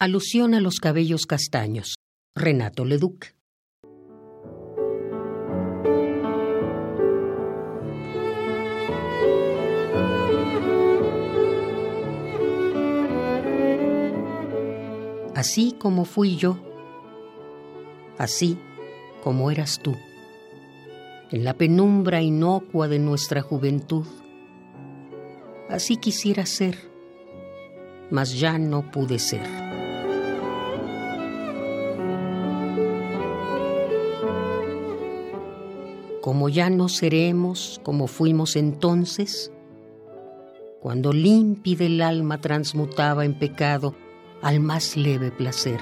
Alusión a los cabellos castaños. Renato Leduc. Así como fui yo, así como eras tú, en la penumbra inocua de nuestra juventud, así quisiera ser, mas ya no pude ser. Como ya no seremos como fuimos entonces, cuando límpida el alma transmutaba en pecado al más leve placer.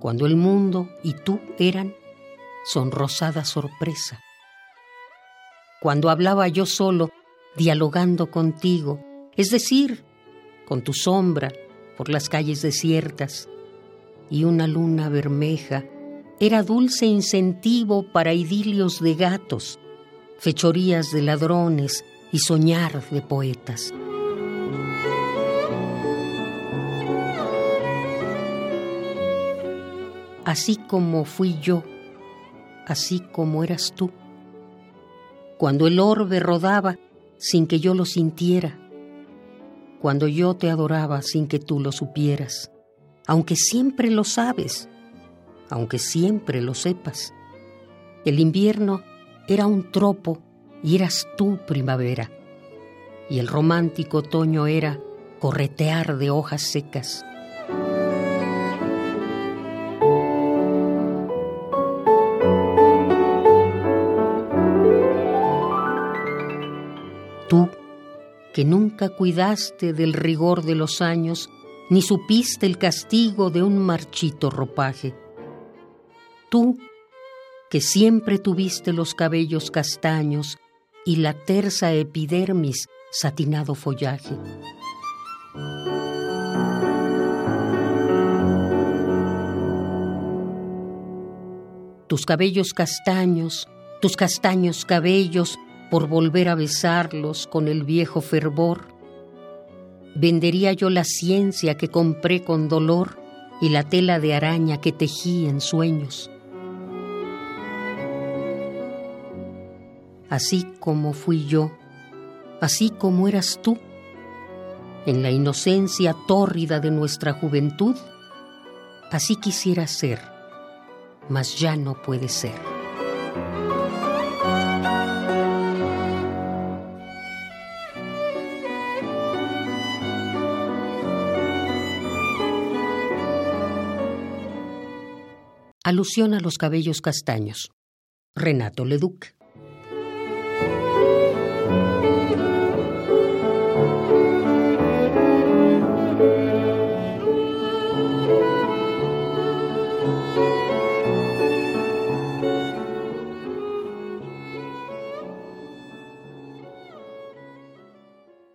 Cuando el mundo y tú eran sonrosada sorpresa cuando hablaba yo solo, dialogando contigo, es decir, con tu sombra por las calles desiertas, y una luna bermeja era dulce incentivo para idilios de gatos, fechorías de ladrones y soñar de poetas. Así como fui yo, así como eras tú cuando el orbe rodaba sin que yo lo sintiera, cuando yo te adoraba sin que tú lo supieras, aunque siempre lo sabes, aunque siempre lo sepas. El invierno era un tropo y eras tú primavera, y el romántico otoño era corretear de hojas secas. Tú, que nunca cuidaste del rigor de los años, ni supiste el castigo de un marchito ropaje. Tú, que siempre tuviste los cabellos castaños y la tersa epidermis satinado follaje. Tus cabellos castaños, tus castaños cabellos, por volver a besarlos con el viejo fervor. Vendería yo la ciencia que compré con dolor y la tela de araña que tejí en sueños. Así como fui yo, así como eras tú, en la inocencia tórrida de nuestra juventud, así quisiera ser, mas ya no puede ser. Alusión a los cabellos castaños. Renato Leduc.